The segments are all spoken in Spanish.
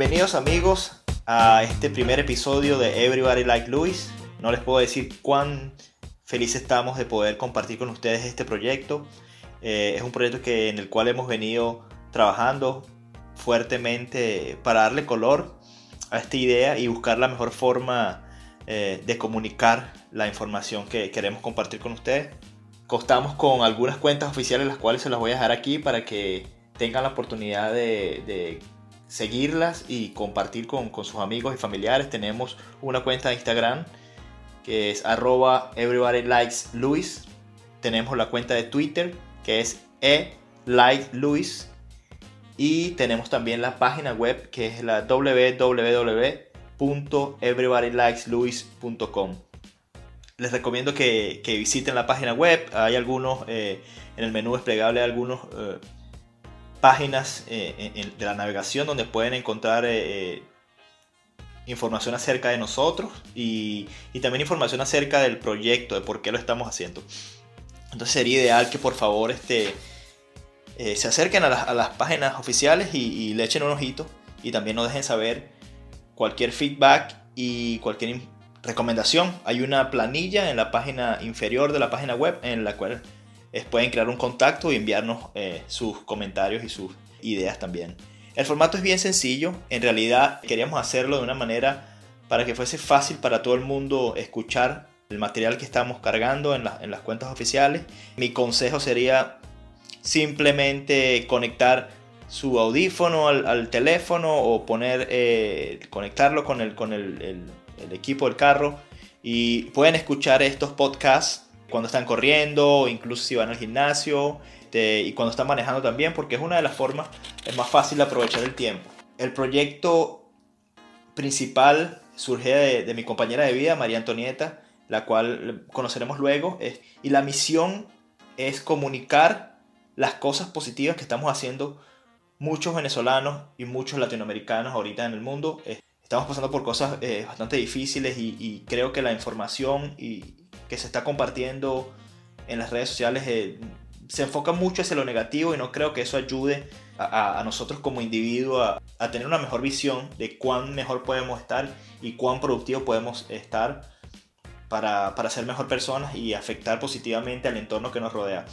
Bienvenidos amigos a este primer episodio de Everybody Like Luis. No les puedo decir cuán felices estamos de poder compartir con ustedes este proyecto. Eh, es un proyecto que, en el cual hemos venido trabajando fuertemente para darle color a esta idea y buscar la mejor forma eh, de comunicar la información que queremos compartir con ustedes. Costamos con algunas cuentas oficiales, las cuales se las voy a dejar aquí para que tengan la oportunidad de seguirlas y compartir con, sus amigos y familiares. Tenemos una cuenta de Instagram que es arroba everybody likes Luis. Tenemos la cuenta de Twitter que es e Luis. Y tenemos también la página web que es la www.everybodylikesluis.com. Les recomiendo que, visiten la página web. Hay algunos, eh, en el menú desplegable, algunos eh, páginas eh, de la navegación donde pueden encontrar eh, eh, información acerca de nosotros y, también información acerca del proyecto, de por qué lo estamos haciendo. Entonces sería ideal que por favor este, se acerquen a las, páginas oficiales y, le echen un ojito y también nos dejen saber cualquier feedback y cualquier recomendación. Hay una planilla en la página inferior de la página web en la cual pueden crear un contacto y enviarnos eh, sus comentarios y sus ideas también. El formato es bien sencillo, en realidad queríamos hacerlo de una manera para que fuese fácil para todo el mundo escuchar el material que estamos cargando en, las cuentas oficiales. Mi consejo sería simplemente conectar su audífono al, teléfono o poner, eh, conectarlo con, el, con el equipo del carro y pueden escuchar estos podcasts cuando están corriendo, incluso si van al gimnasio y cuando están manejando también, porque es una de las formas es más fácil de aprovechar el tiempo. El proyecto principal surge de, mi compañera de vida, María Antonieta, la cual conoceremos luego, y la misión es comunicar las cosas positivas que estamos haciendo muchos venezolanos y muchos latinoamericanos ahorita en el mundo. Estamos pasando por cosas eh, bastante difíciles y, y, creo que la información y, que se está compartiendo en las redes sociales eh, se enfoca mucho hacia lo negativo y no creo que eso ayude a, nosotros como individuo a, tener una mejor visión de cuán mejor podemos estar y cuán productivo podemos estar para, ser mejor personas y afectar positivamente al entorno que nos rodea.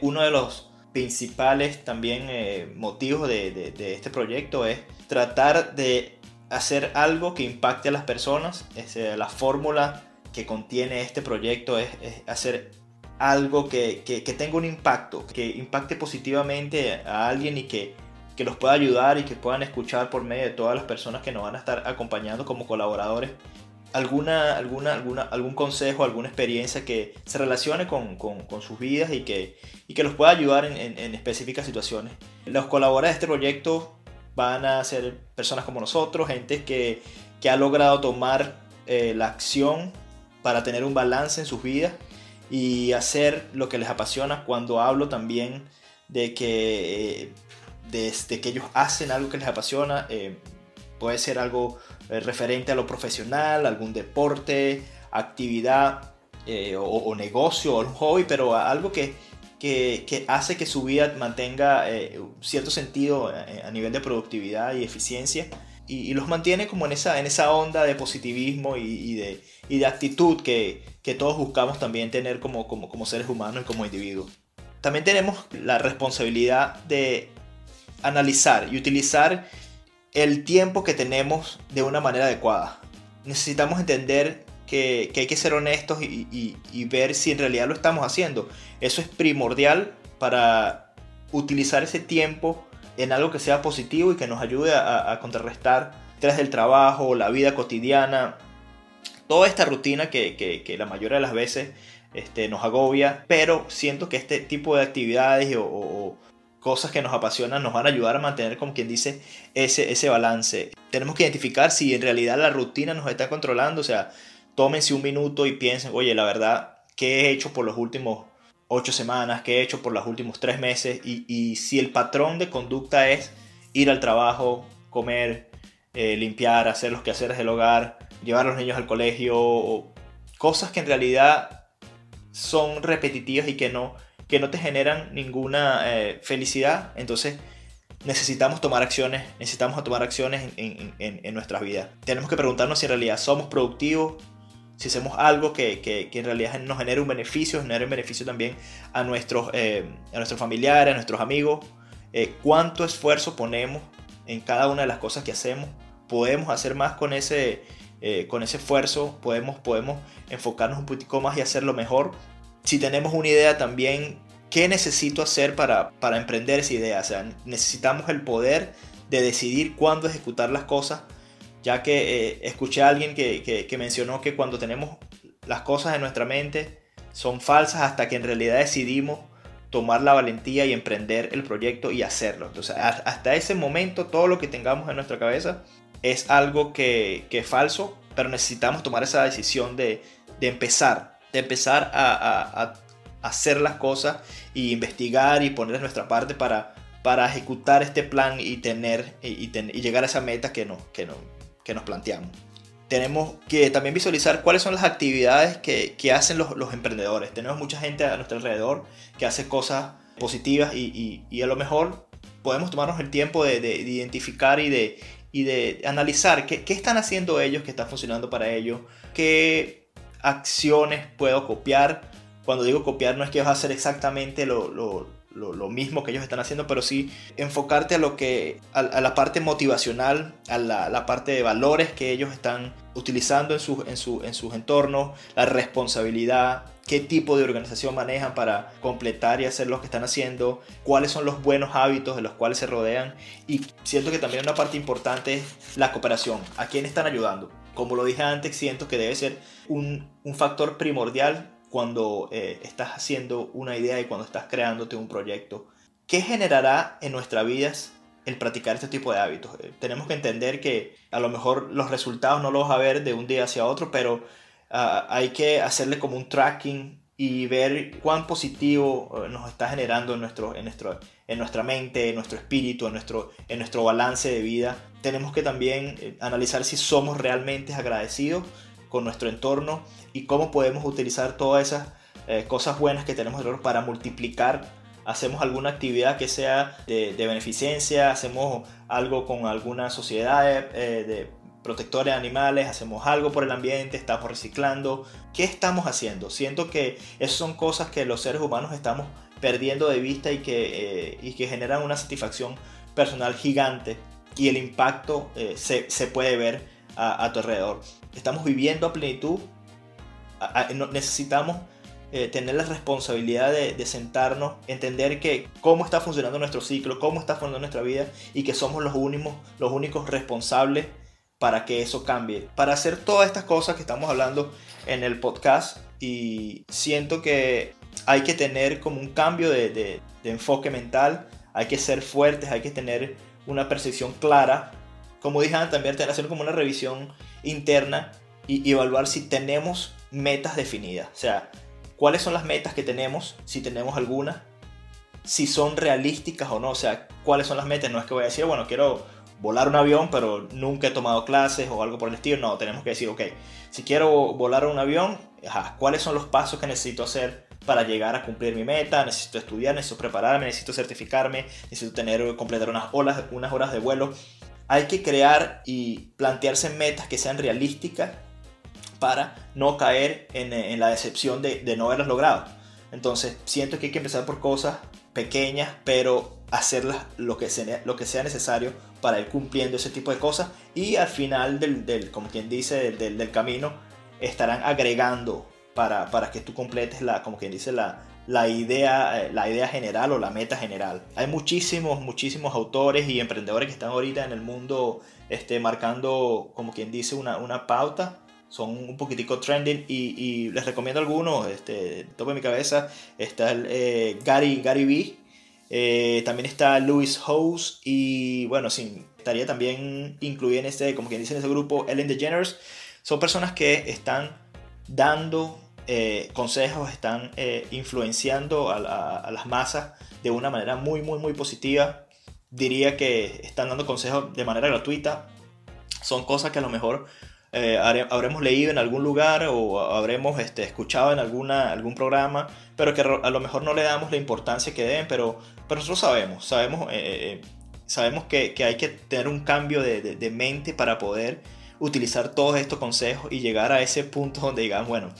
Uno de los principales también eh, motivos de, este proyecto es tratar de hacer algo que impacte a las personas. Es, la fórmula que contiene este proyecto es, hacer algo que, que, tenga un impacto, que impacte positivamente a alguien y que, que los pueda ayudar y que puedan escuchar por medio de todas las personas que nos van a estar acompañando como colaboradores alguna, alguna, alguna, algún consejo, alguna experiencia que se relacione con, con, sus vidas y que, y que los pueda ayudar en, en, específicas situaciones. Los colaboradores de este proyecto van a ser personas como nosotros, gente que, que ha logrado tomar eh, la acción para tener un balance en sus vidas y hacer lo que les apasiona. Cuando hablo también de que desde que ellos hacen algo que les apasiona eh, puede ser algo eh, referente a lo profesional algún deporte actividad eh, o, negocio o un hobby pero algo que, que, hace que su vida mantenga cierto sentido a, nivel de productividad y eficiencia. Y, los mantiene como en esa, en esa onda de positivismo y, de, y de, actitud que, que, todos buscamos también tener como, como, como seres humanos y como individuos. También tenemos la responsabilidad de analizar y utilizar el tiempo que tenemos de una manera adecuada. Necesitamos entender que, que hay que ser honestos y, y, ver si en realidad lo estamos haciendo. Eso es primordial para utilizar ese tiempo en algo que sea positivo y que nos ayude a, contrarrestar tras del trabajo, la vida cotidiana, toda esta rutina que, la mayoría de las veces este, nos agobia, pero siento que este tipo de actividades o, cosas que nos apasionan nos van a ayudar a mantener, como quien dice, ese, ese balance. Tenemos que identificar si en realidad la rutina nos está controlando, o sea, tómense un minuto y piensen, oye, la verdad, ¿qué he hecho por los últimos ocho semanas, que he hecho por los últimos tres meses y, si el patrón de conducta es ir al trabajo, comer, eh, limpiar, hacer los quehaceres del hogar, llevar a los niños al colegio, cosas que en realidad son repetitivas y que no, que no te generan ninguna eh, felicidad, entonces necesitamos tomar acciones, necesitamos tomar acciones en, en, en, nuestras vidas. Tenemos que preguntarnos si en realidad somos productivos, si hacemos algo que, que, que en realidad nos genere un beneficio, genere un beneficio también a nuestros, eh, a nuestros familiares, a nuestros amigos, eh, cuánto esfuerzo ponemos en cada una de las cosas que hacemos, podemos hacer más con ese, eh, con ese esfuerzo, podemos, podemos enfocarnos un poquito más y hacerlo mejor. Si tenemos una idea también, ¿qué necesito hacer para, para emprender esa idea? O sea, necesitamos el poder de decidir cuándo ejecutar las cosas, ya que eh, escuché a alguien que, que, que mencionó que cuando tenemos las cosas en nuestra mente son falsas hasta que en realidad decidimos tomar la valentía y emprender el proyecto y hacerlo. Entonces, hasta ese momento, todo lo que tengamos en nuestra cabeza es algo que, que es falso, pero necesitamos tomar esa decisión de, de empezar, de empezar a, a, hacer las cosas y investigar y poner nuestra parte para, para ejecutar este plan y, tener, y, y, llegar a esa meta que, no, que, no, que nos planteamos tenemos que también visualizar cuáles son las actividades que, que hacen los, los, emprendedores. Tenemos mucha gente a nuestro alrededor que hace cosas positivas y, y, y a lo mejor podemos tomarnos el tiempo de, de identificar y de, y de analizar qué, qué, están haciendo ellos, qué está funcionando para ellos, qué acciones puedo copiar. Cuando digo copiar no es que vas a hacer exactamente lo, lo, lo, mismo que ellos están haciendo, pero sí enfocarte a lo que, a, la parte motivacional, a la, parte de valores que ellos están utilizando en, su, en, su, en sus entornos, la responsabilidad, qué tipo de organización manejan para completar y hacer lo que están haciendo, cuáles son los buenos hábitos de los cuales se rodean y siento que también una parte importante es la cooperación, a quién están ayudando. Como lo dije antes, siento que debe ser un, un factor primordial cuando eh, estás haciendo una idea y cuando estás creándote un proyecto. ¿Qué generará en nuestras vidas el practicar este tipo de hábitos? Eh, tenemos que entender que a lo mejor los resultados no los vas a ver de un día hacia otro, pero uh, hay que hacerle como un tracking y ver cuán positivo eh, nos está generando en, nuestro, en, nuestro, en nuestra mente, en nuestro espíritu, en nuestro, en nuestro balance de vida. Tenemos que también eh, analizar si somos realmente agradecidos con nuestro entorno y cómo podemos utilizar todas esas eh, cosas buenas que tenemos para multiplicar. Hacemos alguna actividad que sea de, de beneficencia, hacemos algo con alguna sociedad eh, de protectores de animales, hacemos algo por el ambiente, estamos reciclando. ¿Qué estamos haciendo? Siento que esas son cosas que los seres humanos estamos perdiendo de vista y que, eh, y que generan una satisfacción personal gigante y el impacto eh, se, se, puede ver a, a, tu alrededor. Estamos viviendo a plenitud necesitamos eh, tener la responsabilidad de, de, sentarnos, entender que cómo está funcionando nuestro ciclo, cómo está funcionando nuestra vida y que somos los únicos, los únicos responsables para que eso cambie. Para hacer todas estas cosas que estamos hablando en el podcast y siento que hay que tener como un cambio de, de, enfoque mental, hay que ser fuertes, hay que tener una percepción clara. Como dije antes, también hacer como una revisión interna y evaluar si tenemos metas definidas. O sea, cuáles son las metas que tenemos, si tenemos alguna, si son realísticas o no. O sea, cuáles son las metas. No es que voy a decir, bueno, quiero volar un avión, pero nunca he tomado clases o algo por el estilo. No, tenemos que decir, ok, si quiero volar un avión, ajá, ¿cuáles son los pasos que necesito hacer para llegar a cumplir mi meta? Necesito estudiar, necesito prepararme, necesito certificarme, necesito tener, completar unas, olas, unas horas de vuelo. Hay que crear y plantearse metas que sean realísticas para no caer en, en la decepción de, de, no haberlas logrado. Entonces, siento que hay que empezar por cosas pequeñas, pero hacerlas lo que sea, lo que sea necesario para ir cumpliendo ese tipo de cosas y al final del, del como quien dice, del, del, camino estarán agregando para, para, que tú completes la, como quien dice, la, la idea, eh, la idea general o la meta general. Hay muchísimos, muchísimos autores y emprendedores que están ahorita en el mundo este, marcando, como quien dice, una, una pauta son un poquitico trending y, y, les recomiendo algunos, este, tope mi cabeza, está el, eh, Gary, Gary Vee, eh, también está Louis House y bueno, sí, estaría también incluido en este, como quien dice en ese grupo, Ellen DeGeneres, son personas que están dando eh, consejos, están eh, influenciando a, a, a las masas de una manera muy, muy, muy positiva. Diría que están dando consejos de manera gratuita. Son cosas que a lo mejor eh, habremos leído en algún lugar o habremos este, escuchado en alguna, algún programa, pero que a lo mejor no le damos la importancia que deben, pero, nosotros sabemos, sabemos eh, eh, sabemos que, hay que tener un cambio de, mente para poder utilizar todos estos consejos y llegar a ese punto donde digamos, bueno,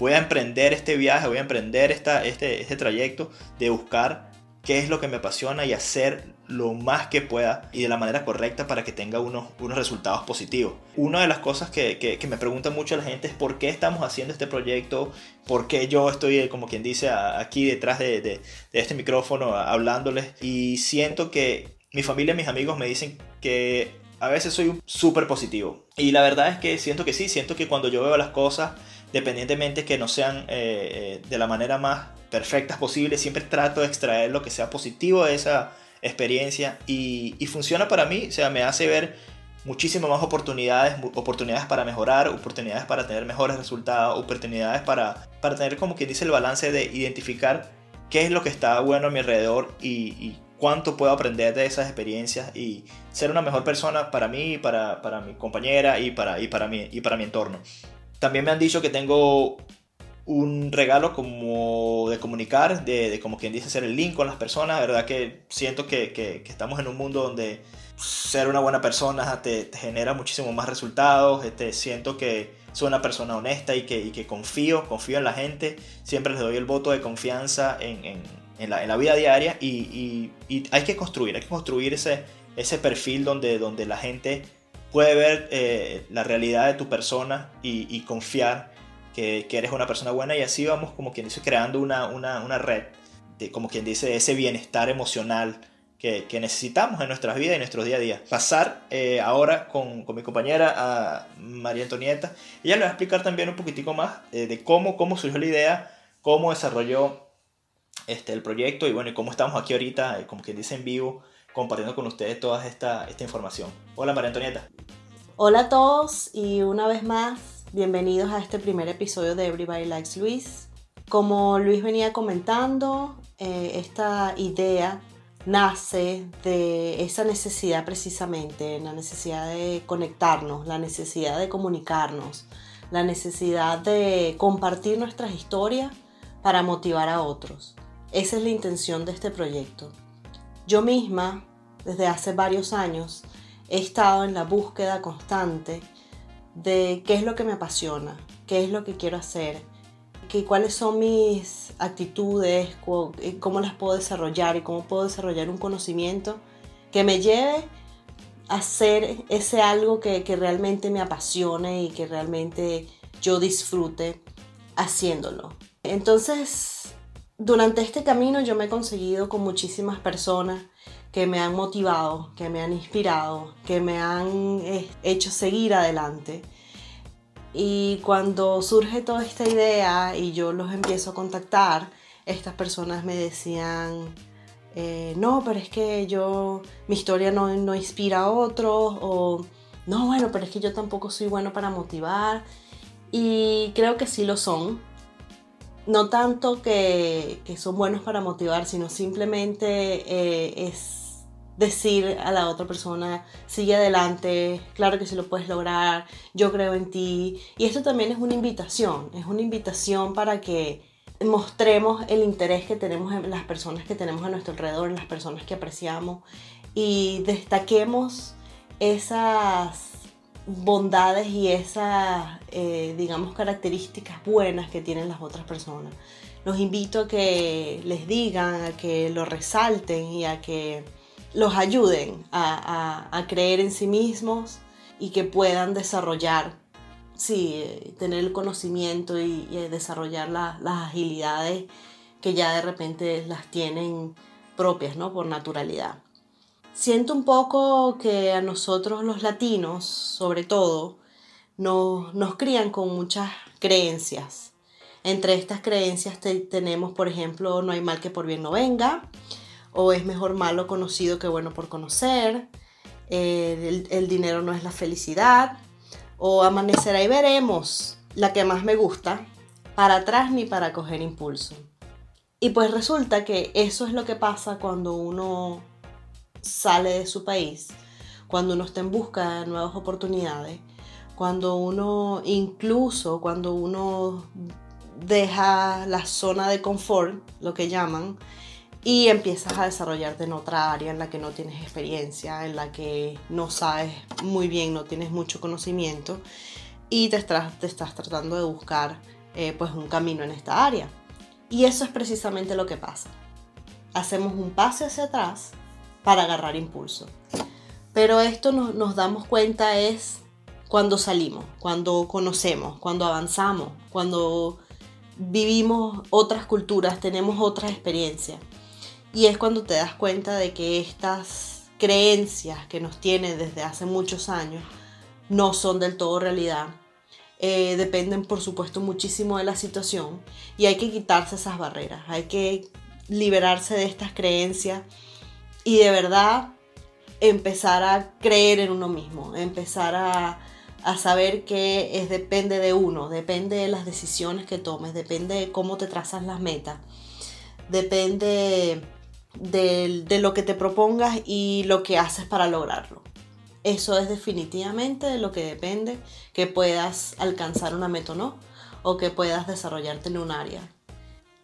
voy a emprender este viaje, voy a emprender esta, este, este trayecto de buscar qué es lo que me apasiona y hacer lo más que pueda y de la manera correcta para que tenga unos, unos resultados positivos. Una de las cosas que, que, me pregunta mucho la gente es por qué estamos haciendo este proyecto, por qué yo estoy, como quien dice, aquí detrás de, de, de este micrófono hablándoles y siento que mi familia y mis amigos me dicen que a veces soy súper positivo. Y la verdad es que siento que sí, siento que cuando yo veo las cosas, dependientemente que no sean eh, eh, de la manera más perfectas posible, siempre trato de extraer lo que sea positivo de esa experiencia y, funciona para mí, o sea, me hace ver muchísimas más oportunidades, oportunidades para mejorar, oportunidades para tener mejores resultados, oportunidades para, para tener como quien dice el balance de identificar qué es lo que está bueno a mi alrededor y, cuánto puedo aprender de esas experiencias y ser una mejor persona para mí, para, para mi compañera y para, y, para mi, y para mi entorno. También me han dicho que tengo un regalo como de comunicar, de, como quien dice ser el link con las personas, verdad que siento que, que, estamos en un mundo donde ser una buena persona te, genera muchísimo más resultados, este, siento que soy una persona honesta y que, confío, confío en la gente, siempre les doy el voto de confianza en, en, la, en la, vida diaria y, hay que construir, hay que construir ese, ese perfil donde, donde la gente puede ver eh, la realidad de tu persona y, confiar que, eres una persona buena y así vamos como quien dice creando una, una, una red de como quien dice ese bienestar emocional que, que, necesitamos en nuestras vidas y en nuestros día a día. Pasar eh, ahora con, con, mi compañera María Antonieta. Ella le va a explicar también un poquitico más eh, de cómo, cómo surgió la idea, cómo desarrolló este, el proyecto y bueno, y cómo estamos aquí ahorita, eh, como quien dice en vivo, compartiendo con ustedes toda esta, esta información. Hola María Antonieta. Hola a todos y una vez más Bienvenidos a este primer episodio de Everybody Likes Luis. Como Luis venía comentando, eh, esta idea nace de esa necesidad precisamente, la necesidad de conectarnos, la necesidad de comunicarnos, la necesidad de compartir nuestras historias para motivar a otros. Esa es la intención de este proyecto. Yo misma, desde hace varios años, he estado en la búsqueda constante de qué es lo que me apasiona, qué es lo que quiero hacer, que, cuáles son mis actitudes, eh, cómo las puedo desarrollar y cómo puedo desarrollar un conocimiento que me lleve a hacer ese algo que, que realmente me apasione y que realmente yo disfrute haciéndolo. Entonces, durante este camino yo me he conseguido con muchísimas personas que me han motivado, que me han inspirado, que me han eh, hecho seguir adelante. Y cuando surge toda esta idea y yo los empiezo a contactar, estas personas me decían, eh, no, pero es que yo, mi historia no, no inspira a otros, o no, bueno, pero es que yo tampoco soy bueno para motivar. Y creo que sí lo son. No tanto que, son buenos para motivar, sino simplemente eh, es decir a la otra persona, sigue adelante, claro que sí lo puedes lograr, yo creo en ti. Y esto también es una invitación, es una invitación para que mostremos el interés que tenemos en las personas que tenemos a nuestro alrededor, en las personas que apreciamos y destaquemos esas bondades y esas, eh, digamos, características buenas que tienen las otras personas. Los invito a que les digan, a que lo resalten y a que los ayuden a, creer en sí mismos y que puedan desarrollar, sí, tener el conocimiento y, desarrollar las agilidades que ya de repente las tienen propias, ¿no? Por naturalidad. Siento un poco que a nosotros los latinos, sobre todo, nos, nos crían con muchas creencias. Entre estas creencias tenemos, por ejemplo, no hay mal que por bien no venga, o es mejor malo conocido que bueno por conocer, eh, el, dinero no es la felicidad, o amanecerá y veremos, la que más me gusta, para atrás ni para coger impulso. Y pues resulta que eso es lo que pasa cuando uno sale de su país, cuando uno está en busca de nuevas oportunidades, cuando uno incluso, cuando uno deja la zona de confort, lo que llaman, y empiezas a desarrollarte en otra área en la que no tienes experiencia, en la que no sabes muy bien, no tienes mucho conocimiento y te estás, te estás tratando de buscar eh, pues un camino en esta área. Y eso es precisamente lo que pasa. Hacemos un pase hacia atrás para agarrar impulso. Pero esto nos, damos cuenta es cuando salimos, cuando conocemos, cuando avanzamos, cuando vivimos otras culturas, tenemos otras experiencias. Y es cuando te das cuenta de que estas creencias que nos tienen desde hace muchos años no son del todo realidad. Eh, dependen, por supuesto, muchísimo de la situación y hay que quitarse esas barreras, hay que liberarse de estas creencias y de verdad empezar a creer en uno mismo, empezar a, a saber que es, depende de uno, depende de las decisiones que tomes, depende de cómo te trazas las metas, depende de, de lo que te propongas y lo que haces para lograrlo. Eso es definitivamente de lo que depende que puedas alcanzar una meta o no, o que puedas desarrollarte en un área.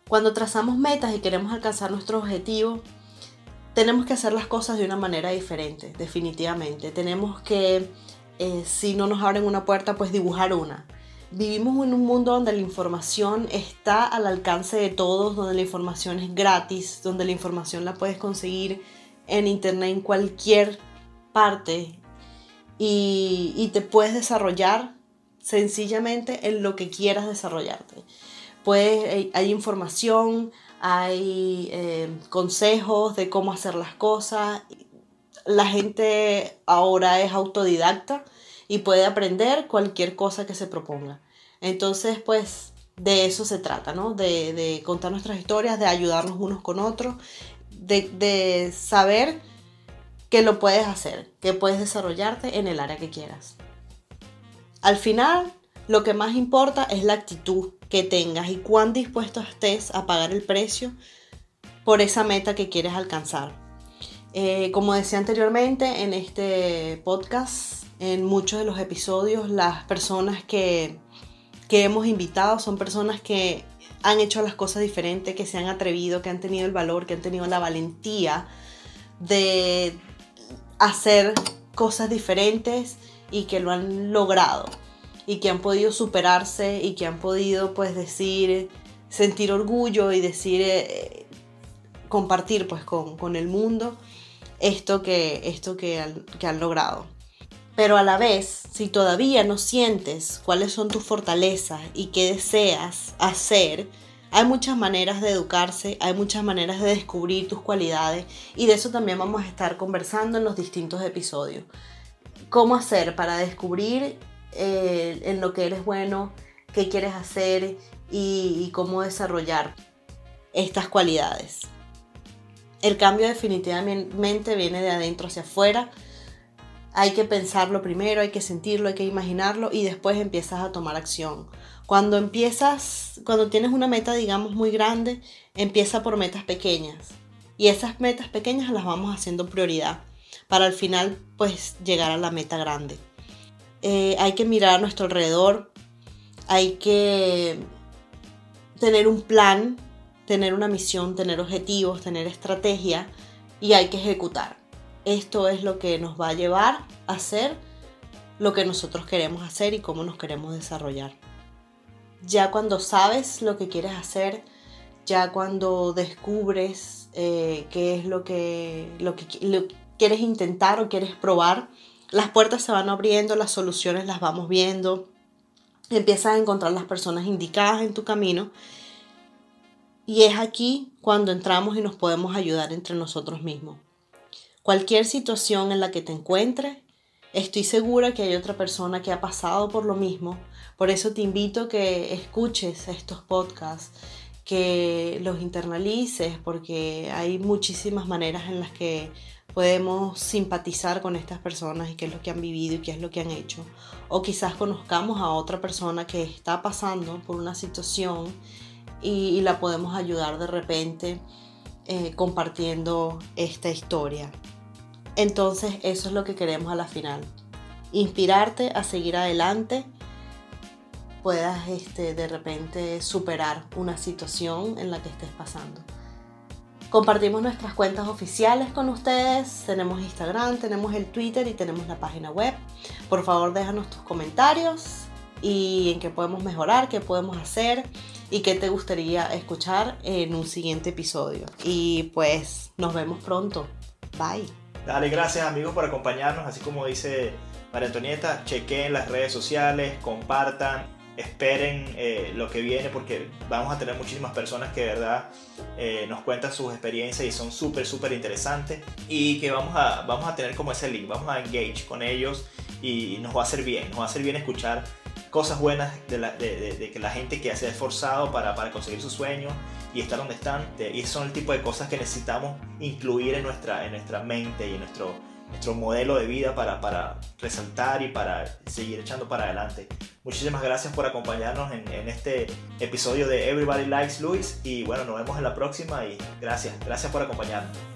Cuando trazamos metas y queremos alcanzar nuestro objetivo, tenemos que hacer las cosas de una manera diferente, definitivamente. Tenemos que eh, si no nos abren una puerta, pues dibujar una. Vivimos en un mundo donde la información está al alcance de todos, donde la información es gratis, donde la información la puedes conseguir en internet en cualquier parte y, te puedes desarrollar sencillamente en lo que quieras desarrollarte. Pues hay información, hay eh, consejos de cómo hacer las cosas la gente ahora es autodidacta y puede aprender cualquier cosa que se proponga. Entonces, pues de eso se trata, ¿no? De, contar nuestras historias, de ayudarnos unos con otros, de saber que lo puedes hacer, que puedes desarrollarte en el área que quieras. Al final, lo que más importa es la actitud que tengas y cuán dispuesto estés a pagar el precio por esa meta que quieres alcanzar. Eh, como decía anteriormente, en este podcast, en muchos de los episodios, las personas que, que hemos invitado son personas que han hecho las cosas diferentes, que se han atrevido, que han tenido el valor, que han tenido la valentía de hacer cosas diferentes y que lo han logrado y que han podido superarse y que han podido pues decir, sentir orgullo y decir, eh, compartir pues con, con el mundo esto que, esto que han, logrado. Pero a la vez, si todavía no sientes cuáles son tus fortalezas y qué deseas hacer, hay muchas maneras de educarse, hay muchas maneras de descubrir tus cualidades y de eso también vamos a estar conversando en los distintos episodios. ¿Cómo hacer para descubrir eh, en lo que eres bueno, qué quieres hacer y cómo desarrollar estas cualidades? El cambio definitivamente viene de adentro hacia afuera. Hay que pensarlo primero, hay que sentirlo, hay que imaginarlo y después empiezas a tomar acción. Cuando empiezas, cuando tienes una meta, digamos, muy grande, empieza por metas pequeñas. Y esas metas pequeñas las vamos haciendo prioridad para al final, pues, llegar a la meta grande. Eh, hay que mirar a nuestro alrededor, hay que tener un plan tener una misión, tener objetivos, tener estrategia y hay que ejecutar. Esto es lo que nos va a llevar a hacer lo que nosotros queremos hacer y cómo nos queremos desarrollar. Ya cuando sabes lo que quieres hacer, ya cuando descubres eh, qué es lo que, lo que quieres intentar o quieres probar, las puertas se van abriendo, las soluciones las vamos viendo, empiezas a encontrar las personas indicadas en tu camino y es aquí cuando entramos y nos podemos ayudar entre nosotros mismos. Cualquier situación en la que te encuentres, estoy segura que hay otra persona que ha pasado por lo mismo. Por eso te invito a que escuches estos podcasts, que los internalices, porque hay muchísimas maneras en las que podemos simpatizar con estas personas y qué es lo que han vivido y qué es lo que han hecho. O quizás conozcamos a otra persona que está pasando por una situación y, la podemos ayudar de repente eh, compartiendo esta historia. Entonces eso es lo que queremos a la final. Inspirarte a seguir adelante, puedas este, de repente superar una situación en la que estés pasando. Compartimos nuestras cuentas oficiales con ustedes. Tenemos Instagram, tenemos el Twitter y tenemos la página web. Por favor, déjanos tus comentarios y en qué podemos mejorar, qué podemos hacer y qué te gustaría escuchar en un siguiente episodio. Y pues nos vemos pronto. Bye. Dale, gracias amigos por acompañarnos. Así como dice María Antonieta, chequen las redes sociales, compartan esperen eh, lo que viene porque vamos a tener muchísimas personas que de verdad eh, nos cuentan sus experiencias y son súper, súper interesantes y que vamos a, vamos a tener como ese link, vamos a engage con ellos y nos va a hacer bien, nos va a hacer bien escuchar cosas buenas de, la, de, que la gente que se ha esforzado para, para, conseguir sus sueños y estar donde están y son el tipo de cosas que necesitamos incluir en nuestra, en nuestra mente y en nuestro nuestro modelo de vida para, para resaltar y para seguir echando para adelante. Muchísimas gracias por acompañarnos en, este episodio de Everybody Likes Luis y bueno, nos vemos en la próxima y gracias, gracias por acompañarnos.